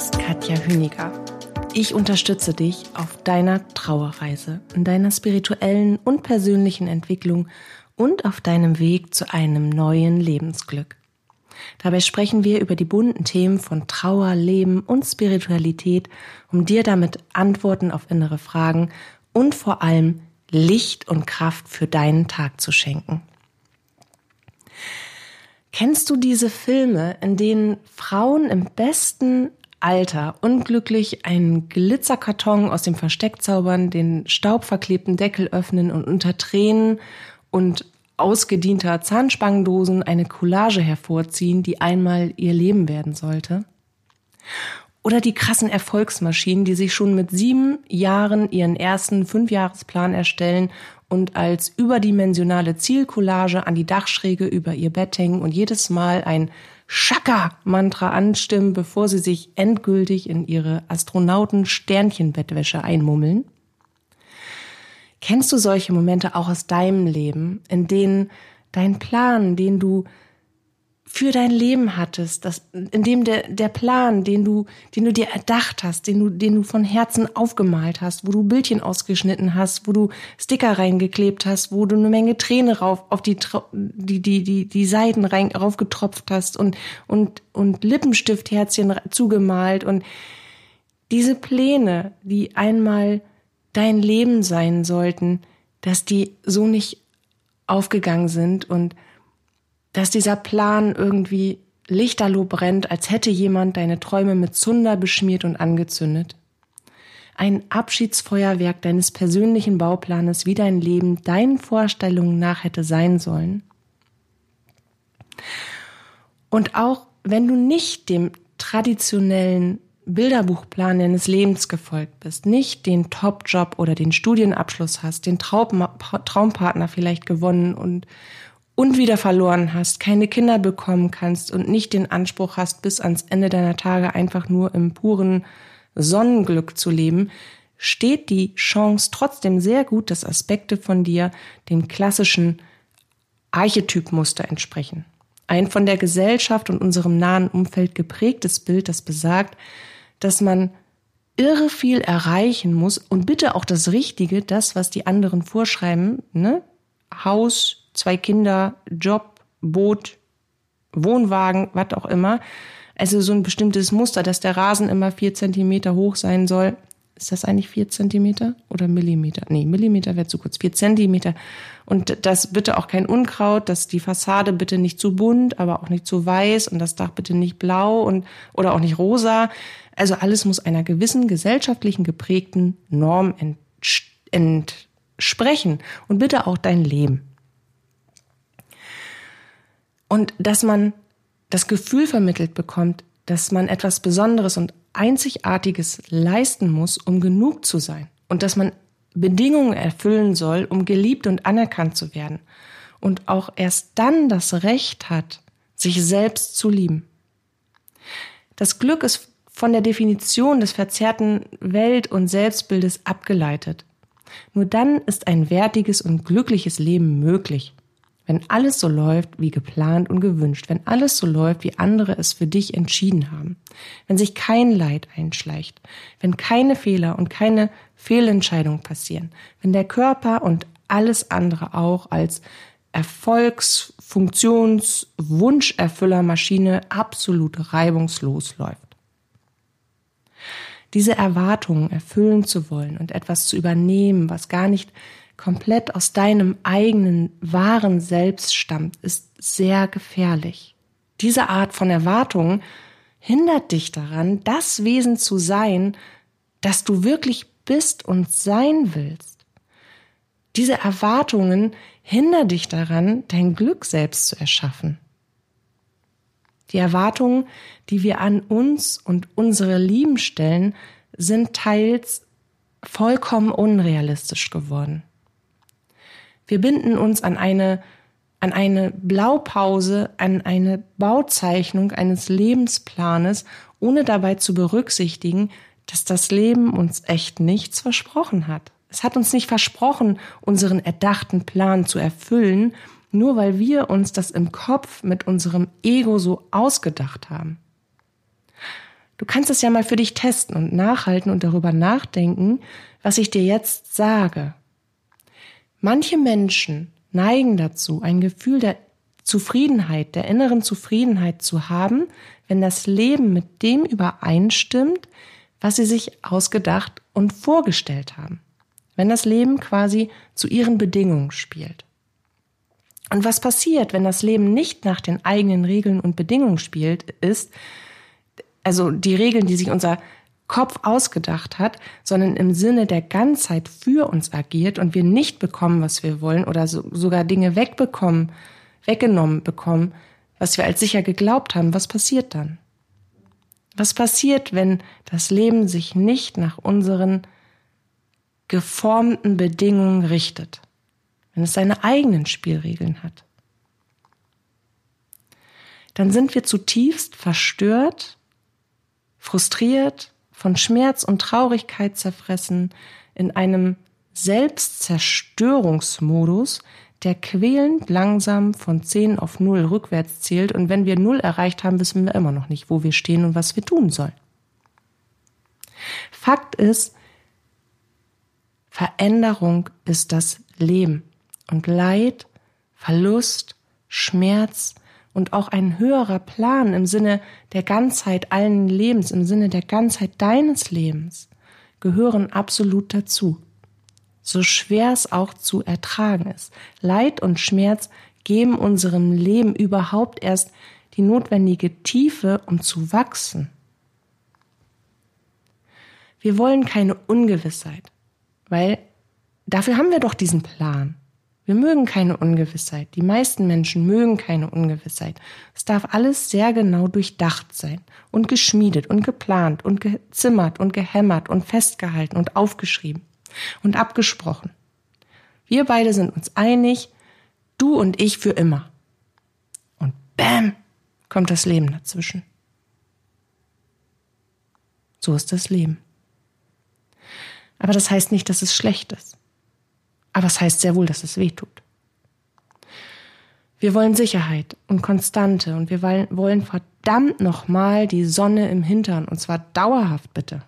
Ist Katja Hüniger. Ich unterstütze dich auf deiner Trauerreise, in deiner spirituellen und persönlichen Entwicklung und auf deinem Weg zu einem neuen Lebensglück. Dabei sprechen wir über die bunten Themen von Trauer, Leben und Spiritualität, um dir damit Antworten auf innere Fragen und vor allem Licht und Kraft für deinen Tag zu schenken. Kennst du diese Filme, in denen Frauen im besten Alter unglücklich einen Glitzerkarton aus dem Versteck zaubern, den staubverklebten Deckel öffnen und unter Tränen und ausgedienter Zahnspangendosen eine Collage hervorziehen, die einmal ihr Leben werden sollte? Oder die krassen Erfolgsmaschinen, die sich schon mit sieben Jahren ihren ersten Fünfjahresplan erstellen und als überdimensionale Zielcollage an die Dachschräge über ihr Bett hängen und jedes Mal ein Shaka-Mantra anstimmen, bevor sie sich endgültig in ihre Astronauten-Sternchenbettwäsche einmummeln? Kennst du solche Momente auch aus deinem Leben, in denen dein Plan, den du für dein Leben hattest, das, in dem der, der Plan, den du, den du dir erdacht hast, den du, den du von Herzen aufgemalt hast, wo du Bildchen ausgeschnitten hast, wo du Sticker reingeklebt hast, wo du eine Menge Träne rauf, auf die, die, die, die, die Seiten rein, raufgetropft hast und, und, und Lippenstiftherzchen zugemalt und diese Pläne, die einmal dein Leben sein sollten, dass die so nicht aufgegangen sind und dass dieser Plan irgendwie lichterloh brennt, als hätte jemand deine Träume mit Zunder beschmiert und angezündet. Ein Abschiedsfeuerwerk deines persönlichen Bauplanes, wie dein Leben deinen Vorstellungen nach hätte sein sollen. Und auch wenn du nicht dem traditionellen Bilderbuchplan deines Lebens gefolgt bist, nicht den Top-Job oder den Studienabschluss hast, den Traum Traumpartner vielleicht gewonnen und, und wieder verloren hast, keine Kinder bekommen kannst und nicht den Anspruch hast, bis ans Ende deiner Tage einfach nur im puren Sonnenglück zu leben, steht die Chance trotzdem sehr gut, dass Aspekte von dir dem klassischen Archetypmuster entsprechen. Ein von der Gesellschaft und unserem nahen Umfeld geprägtes Bild, das besagt, dass man irre viel erreichen muss und bitte auch das Richtige, das, was die anderen vorschreiben, ne? Haus, zwei Kinder, Job, Boot, Wohnwagen, was auch immer. Also so ein bestimmtes Muster, dass der Rasen immer vier Zentimeter hoch sein soll. Ist das eigentlich vier Zentimeter oder Millimeter? Nee, Millimeter wäre zu kurz. Vier Zentimeter. Und das bitte auch kein Unkraut, dass die Fassade bitte nicht zu bunt, aber auch nicht zu weiß und das Dach bitte nicht blau und, oder auch nicht rosa. Also alles muss einer gewissen gesellschaftlichen geprägten Norm entsprechen. Und bitte auch dein Leben. Und dass man das Gefühl vermittelt bekommt, dass man etwas Besonderes und Einzigartiges leisten muss, um genug zu sein. Und dass man Bedingungen erfüllen soll, um geliebt und anerkannt zu werden. Und auch erst dann das Recht hat, sich selbst zu lieben. Das Glück ist von der Definition des verzerrten Welt- und Selbstbildes abgeleitet. Nur dann ist ein wertiges und glückliches Leben möglich. Wenn alles so läuft wie geplant und gewünscht, wenn alles so läuft, wie andere es für dich entschieden haben, wenn sich kein Leid einschleicht, wenn keine Fehler und keine Fehlentscheidungen passieren, wenn der Körper und alles andere auch als Erfolgs-, Funktions-, Wunscherfüllermaschine absolut reibungslos läuft. Diese Erwartungen erfüllen zu wollen und etwas zu übernehmen, was gar nicht komplett aus deinem eigenen wahren Selbst stammt, ist sehr gefährlich. Diese Art von Erwartung hindert dich daran, das Wesen zu sein, das du wirklich bist und sein willst. Diese Erwartungen hindern dich daran, dein Glück selbst zu erschaffen. Die Erwartungen, die wir an uns und unsere Lieben stellen, sind teils vollkommen unrealistisch geworden. Wir binden uns an eine, an eine Blaupause, an eine Bauzeichnung eines Lebensplanes, ohne dabei zu berücksichtigen, dass das Leben uns echt nichts versprochen hat. Es hat uns nicht versprochen, unseren erdachten Plan zu erfüllen, nur weil wir uns das im Kopf mit unserem Ego so ausgedacht haben. Du kannst es ja mal für dich testen und nachhalten und darüber nachdenken, was ich dir jetzt sage. Manche Menschen neigen dazu, ein Gefühl der Zufriedenheit, der inneren Zufriedenheit zu haben, wenn das Leben mit dem übereinstimmt, was sie sich ausgedacht und vorgestellt haben. Wenn das Leben quasi zu ihren Bedingungen spielt. Und was passiert, wenn das Leben nicht nach den eigenen Regeln und Bedingungen spielt, ist, also die Regeln, die sich unser Kopf ausgedacht hat, sondern im Sinne der Ganzheit für uns agiert und wir nicht bekommen, was wir wollen oder so, sogar Dinge wegbekommen, weggenommen bekommen, was wir als sicher geglaubt haben, was passiert dann? Was passiert, wenn das Leben sich nicht nach unseren geformten Bedingungen richtet? Wenn es seine eigenen Spielregeln hat? Dann sind wir zutiefst verstört, frustriert, von Schmerz und Traurigkeit zerfressen, in einem Selbstzerstörungsmodus, der quälend langsam von 10 auf 0 rückwärts zählt und wenn wir 0 erreicht haben, wissen wir immer noch nicht, wo wir stehen und was wir tun sollen. Fakt ist, Veränderung ist das Leben und Leid, Verlust, Schmerz und auch ein höherer Plan im Sinne der Ganzheit allen Lebens, im Sinne der Ganzheit deines Lebens gehören absolut dazu so schwer es auch zu ertragen ist. Leid und Schmerz geben unserem Leben überhaupt erst die notwendige Tiefe, um zu wachsen. Wir wollen keine Ungewissheit, weil dafür haben wir doch diesen Plan. Wir mögen keine Ungewissheit. Die meisten Menschen mögen keine Ungewissheit. Es darf alles sehr genau durchdacht sein und geschmiedet und geplant und gezimmert und gehämmert und festgehalten und aufgeschrieben und abgesprochen. Wir beide sind uns einig, du und ich für immer. Und bam, kommt das Leben dazwischen. So ist das Leben. Aber das heißt nicht, dass es schlecht ist. Aber es heißt sehr wohl, dass es weh tut. Wir wollen Sicherheit und Konstante und wir wollen verdammt nochmal die Sonne im Hintern und zwar dauerhaft bitte.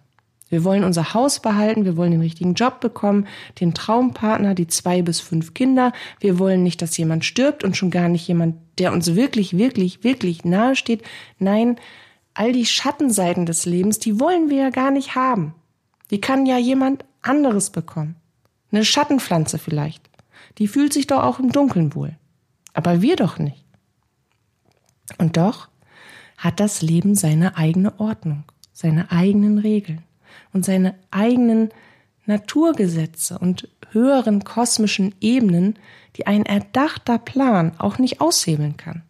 Wir wollen unser Haus behalten, wir wollen den richtigen Job bekommen, den Traumpartner, die zwei bis fünf Kinder. Wir wollen nicht, dass jemand stirbt und schon gar nicht jemand, der uns wirklich, wirklich, wirklich nahe steht. Nein, all die Schattenseiten des Lebens, die wollen wir ja gar nicht haben. Die kann ja jemand anderes bekommen. Eine Schattenpflanze vielleicht. Die fühlt sich doch auch im Dunkeln wohl. Aber wir doch nicht. Und doch hat das Leben seine eigene Ordnung, seine eigenen Regeln und seine eigenen Naturgesetze und höheren kosmischen Ebenen, die ein erdachter Plan auch nicht aushebeln kann.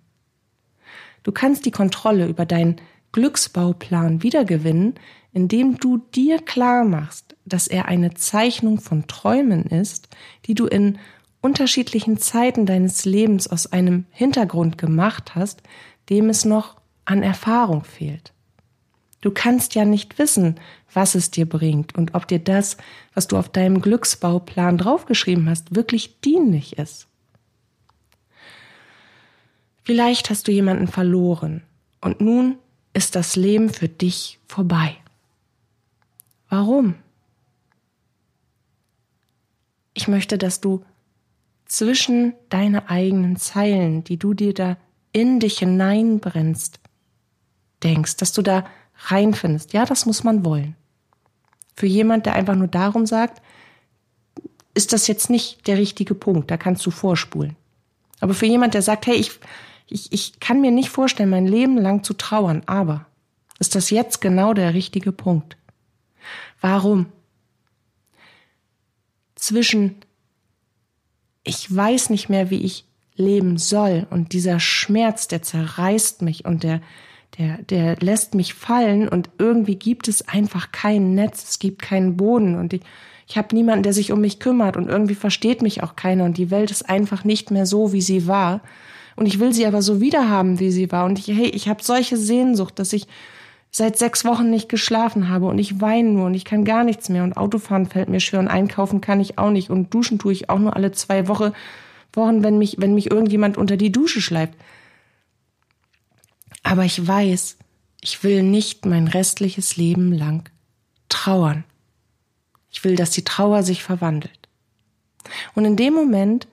Du kannst die Kontrolle über deinen Glücksbauplan wiedergewinnen, indem du dir klar machst, dass er eine Zeichnung von Träumen ist, die du in unterschiedlichen Zeiten deines Lebens aus einem Hintergrund gemacht hast, dem es noch an Erfahrung fehlt. Du kannst ja nicht wissen, was es dir bringt und ob dir das, was du auf deinem Glücksbauplan draufgeschrieben hast, wirklich dienlich ist. Vielleicht hast du jemanden verloren und nun ist das Leben für dich vorbei. Warum? Ich möchte, dass du zwischen deine eigenen Zeilen, die du dir da in dich hineinbrennst, denkst, dass du da reinfindest. Ja, das muss man wollen. Für jemand, der einfach nur darum sagt, ist das jetzt nicht der richtige Punkt, da kannst du vorspulen. Aber für jemand, der sagt, hey, ich, ich, ich kann mir nicht vorstellen, mein Leben lang zu trauern, aber ist das jetzt genau der richtige Punkt? Warum? Zwischen ich weiß nicht mehr, wie ich leben soll und dieser Schmerz, der zerreißt mich und der der, der lässt mich fallen und irgendwie gibt es einfach kein Netz, es gibt keinen Boden und ich, ich habe niemanden, der sich um mich kümmert und irgendwie versteht mich auch keiner und die Welt ist einfach nicht mehr so, wie sie war. Und ich will sie aber so wiederhaben, wie sie war. Und ich, hey, ich habe solche Sehnsucht, dass ich seit sechs Wochen nicht geschlafen habe und ich weine nur und ich kann gar nichts mehr und Autofahren fällt mir schwer und einkaufen kann ich auch nicht und duschen tue ich auch nur alle zwei Wochen, Wochen, wenn mich, wenn mich irgendjemand unter die Dusche schleift. Aber ich weiß, ich will nicht mein restliches Leben lang trauern. Ich will, dass die Trauer sich verwandelt. Und in dem Moment,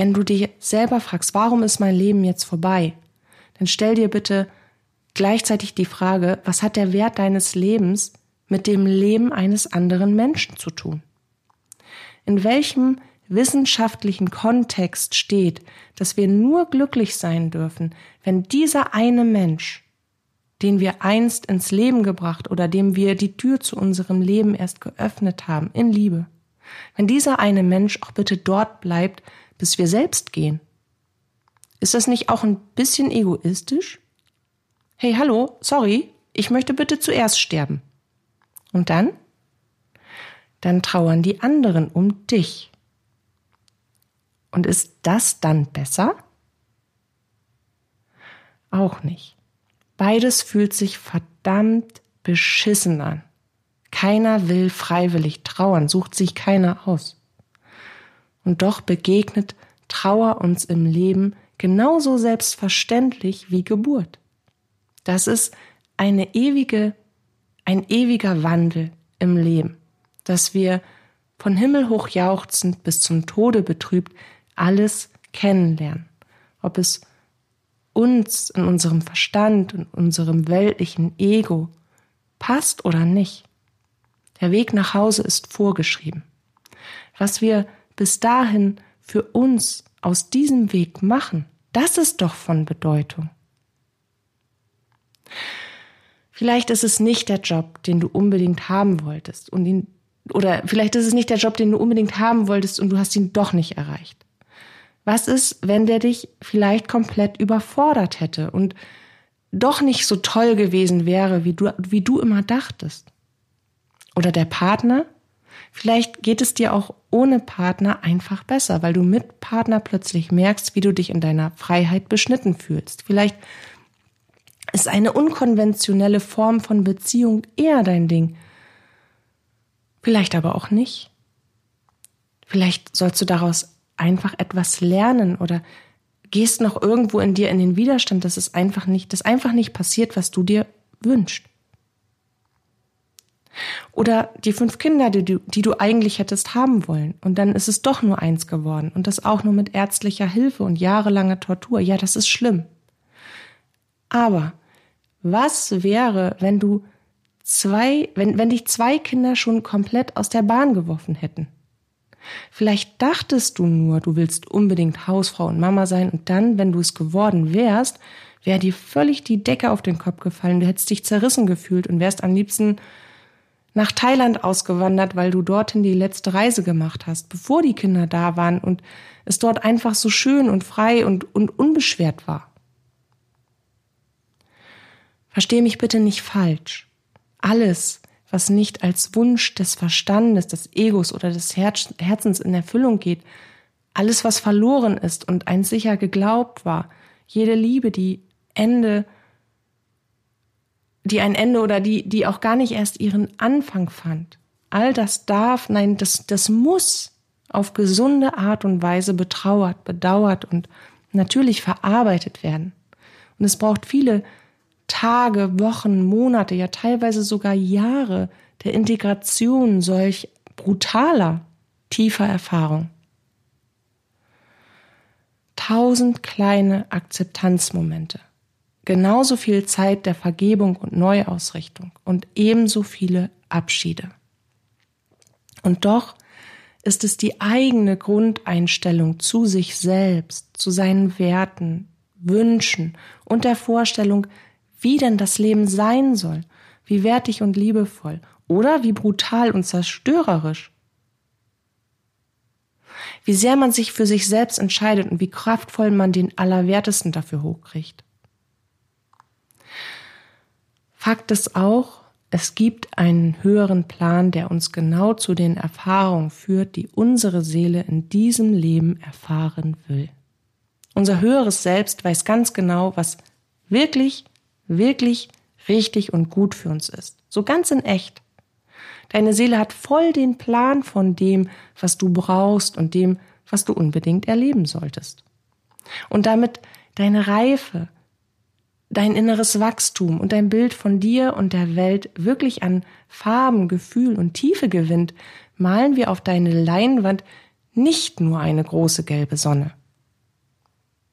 wenn du dir selber fragst, warum ist mein Leben jetzt vorbei, dann stell dir bitte gleichzeitig die Frage, was hat der Wert deines Lebens mit dem Leben eines anderen Menschen zu tun? In welchem wissenschaftlichen Kontext steht, dass wir nur glücklich sein dürfen, wenn dieser eine Mensch, den wir einst ins Leben gebracht oder dem wir die Tür zu unserem Leben erst geöffnet haben, in Liebe, wenn dieser eine Mensch auch bitte dort bleibt, bis wir selbst gehen. Ist das nicht auch ein bisschen egoistisch? Hey, hallo, sorry, ich möchte bitte zuerst sterben. Und dann? Dann trauern die anderen um dich. Und ist das dann besser? Auch nicht. Beides fühlt sich verdammt beschissen an. Keiner will freiwillig trauern, sucht sich keiner aus. Und doch begegnet Trauer uns im Leben genauso selbstverständlich wie Geburt. Das ist eine ewige, ein ewiger Wandel im Leben, dass wir von Himmel hoch jauchzend bis zum Tode betrübt alles kennenlernen. Ob es uns in unserem Verstand und unserem weltlichen Ego passt oder nicht. Der Weg nach Hause ist vorgeschrieben. Was wir bis dahin für uns aus diesem Weg machen, das ist doch von Bedeutung. Vielleicht ist es nicht der Job, den du unbedingt haben wolltest und ihn, oder vielleicht ist es nicht der Job, den du unbedingt haben wolltest und du hast ihn doch nicht erreicht. Was ist, wenn der dich vielleicht komplett überfordert hätte und doch nicht so toll gewesen wäre, wie du, wie du immer dachtest? Oder der Partner? Vielleicht geht es dir auch ohne Partner einfach besser, weil du mit Partner plötzlich merkst, wie du dich in deiner Freiheit beschnitten fühlst. Vielleicht ist eine unkonventionelle Form von Beziehung eher dein Ding. Vielleicht aber auch nicht. Vielleicht sollst du daraus einfach etwas lernen oder gehst noch irgendwo in dir in den Widerstand, dass es einfach nicht, dass einfach nicht passiert, was du dir wünschst. Oder die fünf Kinder, die du, die du eigentlich hättest haben wollen. Und dann ist es doch nur eins geworden. Und das auch nur mit ärztlicher Hilfe und jahrelanger Tortur. Ja, das ist schlimm. Aber was wäre, wenn du zwei, wenn, wenn dich zwei Kinder schon komplett aus der Bahn geworfen hätten? Vielleicht dachtest du nur, du willst unbedingt Hausfrau und Mama sein und dann, wenn du es geworden wärst, wäre dir völlig die Decke auf den Kopf gefallen, du hättest dich zerrissen gefühlt und wärst am liebsten nach Thailand ausgewandert, weil du dorthin die letzte Reise gemacht hast, bevor die Kinder da waren und es dort einfach so schön und frei und, und unbeschwert war. Versteh mich bitte nicht falsch. Alles, was nicht als Wunsch des Verstandes, des Egos oder des Herz Herzens in Erfüllung geht, alles, was verloren ist und ein sicher geglaubt war, jede Liebe, die Ende, die ein Ende oder die, die auch gar nicht erst ihren Anfang fand, all das darf, nein, das, das muss auf gesunde Art und Weise betrauert, bedauert und natürlich verarbeitet werden. Und es braucht viele Tage, Wochen, Monate, ja teilweise sogar Jahre der Integration solch brutaler, tiefer Erfahrung. Tausend kleine Akzeptanzmomente, genauso viel Zeit der Vergebung und Neuausrichtung und ebenso viele Abschiede. Und doch ist es die eigene Grundeinstellung zu sich selbst, zu seinen Werten, Wünschen und der Vorstellung, wie denn das Leben sein soll, wie wertig und liebevoll oder wie brutal und zerstörerisch. Wie sehr man sich für sich selbst entscheidet und wie kraftvoll man den Allerwertesten dafür hochkriegt. Fakt ist auch, es gibt einen höheren Plan, der uns genau zu den Erfahrungen führt, die unsere Seele in diesem Leben erfahren will. Unser höheres Selbst weiß ganz genau, was wirklich, wirklich richtig und gut für uns ist. So ganz in echt. Deine Seele hat voll den Plan von dem, was du brauchst und dem, was du unbedingt erleben solltest. Und damit deine Reife, dein inneres Wachstum und dein Bild von dir und der Welt wirklich an Farben, Gefühl und Tiefe gewinnt, malen wir auf deine Leinwand nicht nur eine große gelbe Sonne.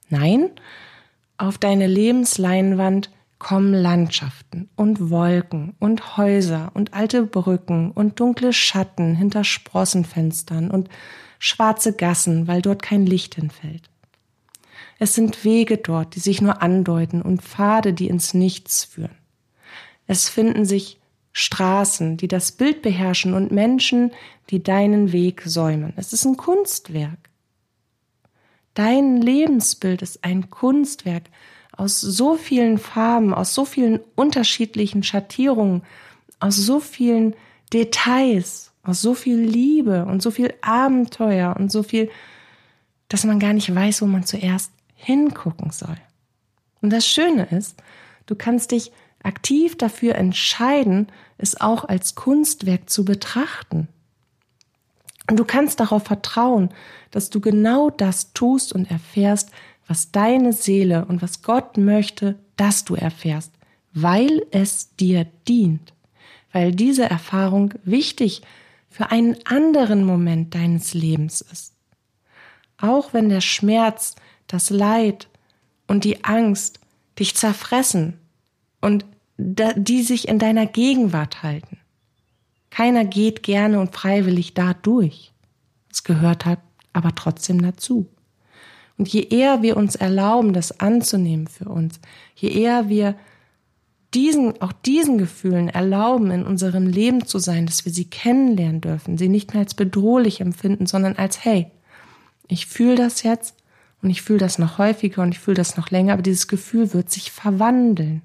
Nein, auf deine Lebensleinwand kommen Landschaften und Wolken und Häuser und alte Brücken und dunkle Schatten hinter Sprossenfenstern und schwarze Gassen, weil dort kein Licht hinfällt. Es sind Wege dort, die sich nur andeuten und Pfade, die ins Nichts führen. Es finden sich Straßen, die das Bild beherrschen und Menschen, die deinen Weg säumen. Es ist ein Kunstwerk. Dein Lebensbild ist ein Kunstwerk aus so vielen Farben, aus so vielen unterschiedlichen Schattierungen, aus so vielen Details, aus so viel Liebe und so viel Abenteuer und so viel, dass man gar nicht weiß, wo man zuerst hingucken soll. Und das Schöne ist, du kannst dich aktiv dafür entscheiden, es auch als Kunstwerk zu betrachten. Und du kannst darauf vertrauen, dass du genau das tust und erfährst, was deine Seele und was Gott möchte, dass du erfährst, weil es dir dient, weil diese Erfahrung wichtig für einen anderen Moment deines Lebens ist. Auch wenn der Schmerz, das Leid und die Angst dich zerfressen und die sich in deiner Gegenwart halten. Keiner geht gerne und freiwillig da durch. Es gehört halt aber trotzdem dazu. Und je eher wir uns erlauben, das anzunehmen für uns, je eher wir diesen, auch diesen Gefühlen erlauben, in unserem Leben zu sein, dass wir sie kennenlernen dürfen, sie nicht mehr als bedrohlich empfinden, sondern als, hey, ich fühle das jetzt und ich fühle das noch häufiger und ich fühle das noch länger, aber dieses Gefühl wird sich verwandeln.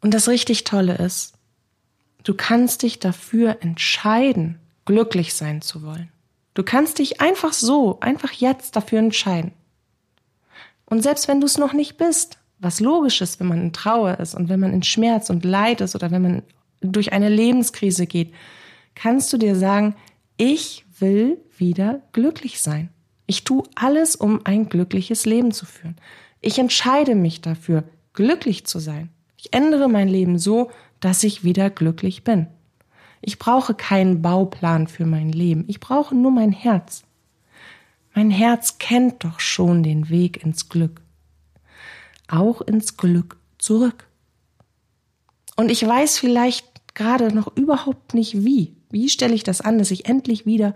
Und das richtig Tolle ist, du kannst dich dafür entscheiden, glücklich sein zu wollen. Du kannst dich einfach so, einfach jetzt dafür entscheiden. Und selbst wenn du es noch nicht bist, was logisch ist, wenn man in Trauer ist und wenn man in Schmerz und Leid ist oder wenn man durch eine Lebenskrise geht, kannst du dir sagen, ich will wieder glücklich sein. Ich tue alles, um ein glückliches Leben zu führen. Ich entscheide mich dafür, glücklich zu sein. Ich ändere mein Leben so, dass ich wieder glücklich bin. Ich brauche keinen Bauplan für mein Leben. Ich brauche nur mein Herz. Mein Herz kennt doch schon den Weg ins Glück. Auch ins Glück zurück. Und ich weiß vielleicht gerade noch überhaupt nicht wie. Wie stelle ich das an, dass ich endlich wieder,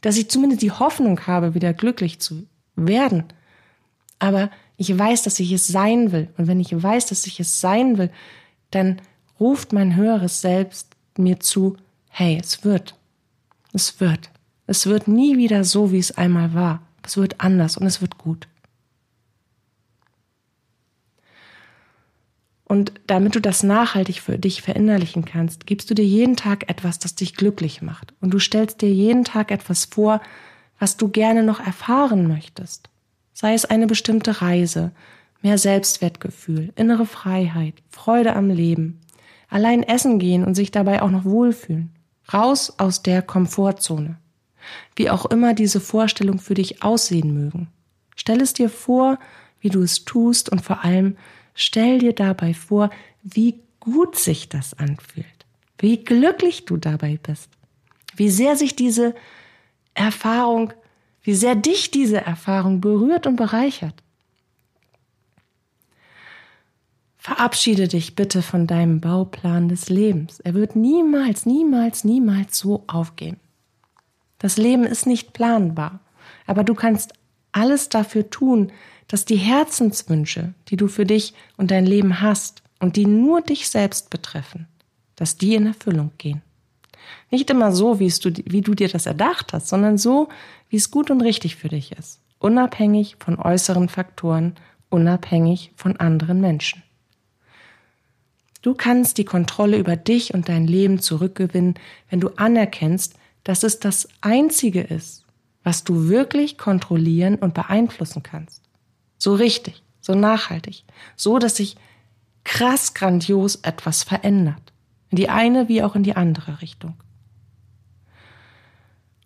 dass ich zumindest die Hoffnung habe, wieder glücklich zu werden. Aber ich weiß, dass ich es sein will. Und wenn ich weiß, dass ich es sein will, dann ruft mein höheres Selbst mir zu, hey, es wird. Es wird. Es wird nie wieder so, wie es einmal war. Es wird anders und es wird gut. Und damit du das nachhaltig für dich verinnerlichen kannst, gibst du dir jeden Tag etwas, das dich glücklich macht. Und du stellst dir jeden Tag etwas vor, was du gerne noch erfahren möchtest. Sei es eine bestimmte Reise, mehr Selbstwertgefühl, innere Freiheit, Freude am Leben, allein essen gehen und sich dabei auch noch wohlfühlen. Raus aus der Komfortzone. Wie auch immer diese Vorstellung für dich aussehen mögen. Stell es dir vor, wie du es tust und vor allem stell dir dabei vor, wie gut sich das anfühlt. Wie glücklich du dabei bist. Wie sehr sich diese Erfahrung, wie sehr dich diese Erfahrung berührt und bereichert. Verabschiede dich bitte von deinem Bauplan des Lebens. Er wird niemals, niemals, niemals so aufgehen. Das Leben ist nicht planbar, aber du kannst alles dafür tun, dass die Herzenswünsche, die du für dich und dein Leben hast und die nur dich selbst betreffen, dass die in Erfüllung gehen. Nicht immer so, wie, du, wie du dir das erdacht hast, sondern so, wie es gut und richtig für dich ist, unabhängig von äußeren Faktoren unabhängig von anderen Menschen. Du kannst die Kontrolle über dich und dein Leben zurückgewinnen, wenn du anerkennst, dass es das Einzige ist, was du wirklich kontrollieren und beeinflussen kannst. So richtig, so nachhaltig, so dass sich krass grandios etwas verändert. In die eine wie auch in die andere Richtung.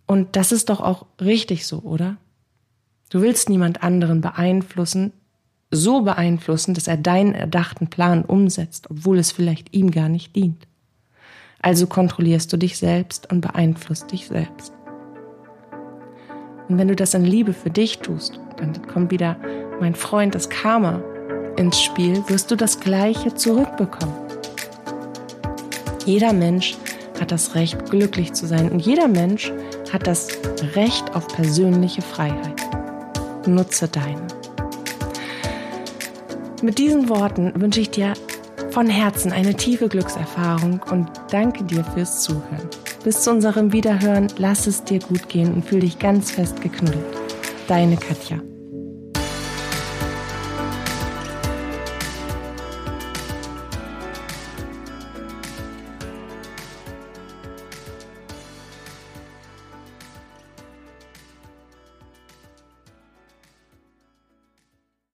Und das ist doch auch richtig so, oder? Du willst niemand anderen beeinflussen, so beeinflussen, dass er deinen erdachten Plan umsetzt, obwohl es vielleicht ihm gar nicht dient. Also kontrollierst du dich selbst und beeinflusst dich selbst. Und wenn du das in Liebe für dich tust, dann kommt wieder mein Freund das Karma ins Spiel, wirst du das Gleiche zurückbekommen. Jeder Mensch hat das Recht, glücklich zu sein und jeder Mensch hat das Recht auf persönliche Freiheit. Nutze deine. Mit diesen Worten wünsche ich dir von Herzen eine tiefe Glückserfahrung und danke dir fürs Zuhören. Bis zu unserem Wiederhören, lass es dir gut gehen und fühl dich ganz fest geknuddelt. Deine Katja.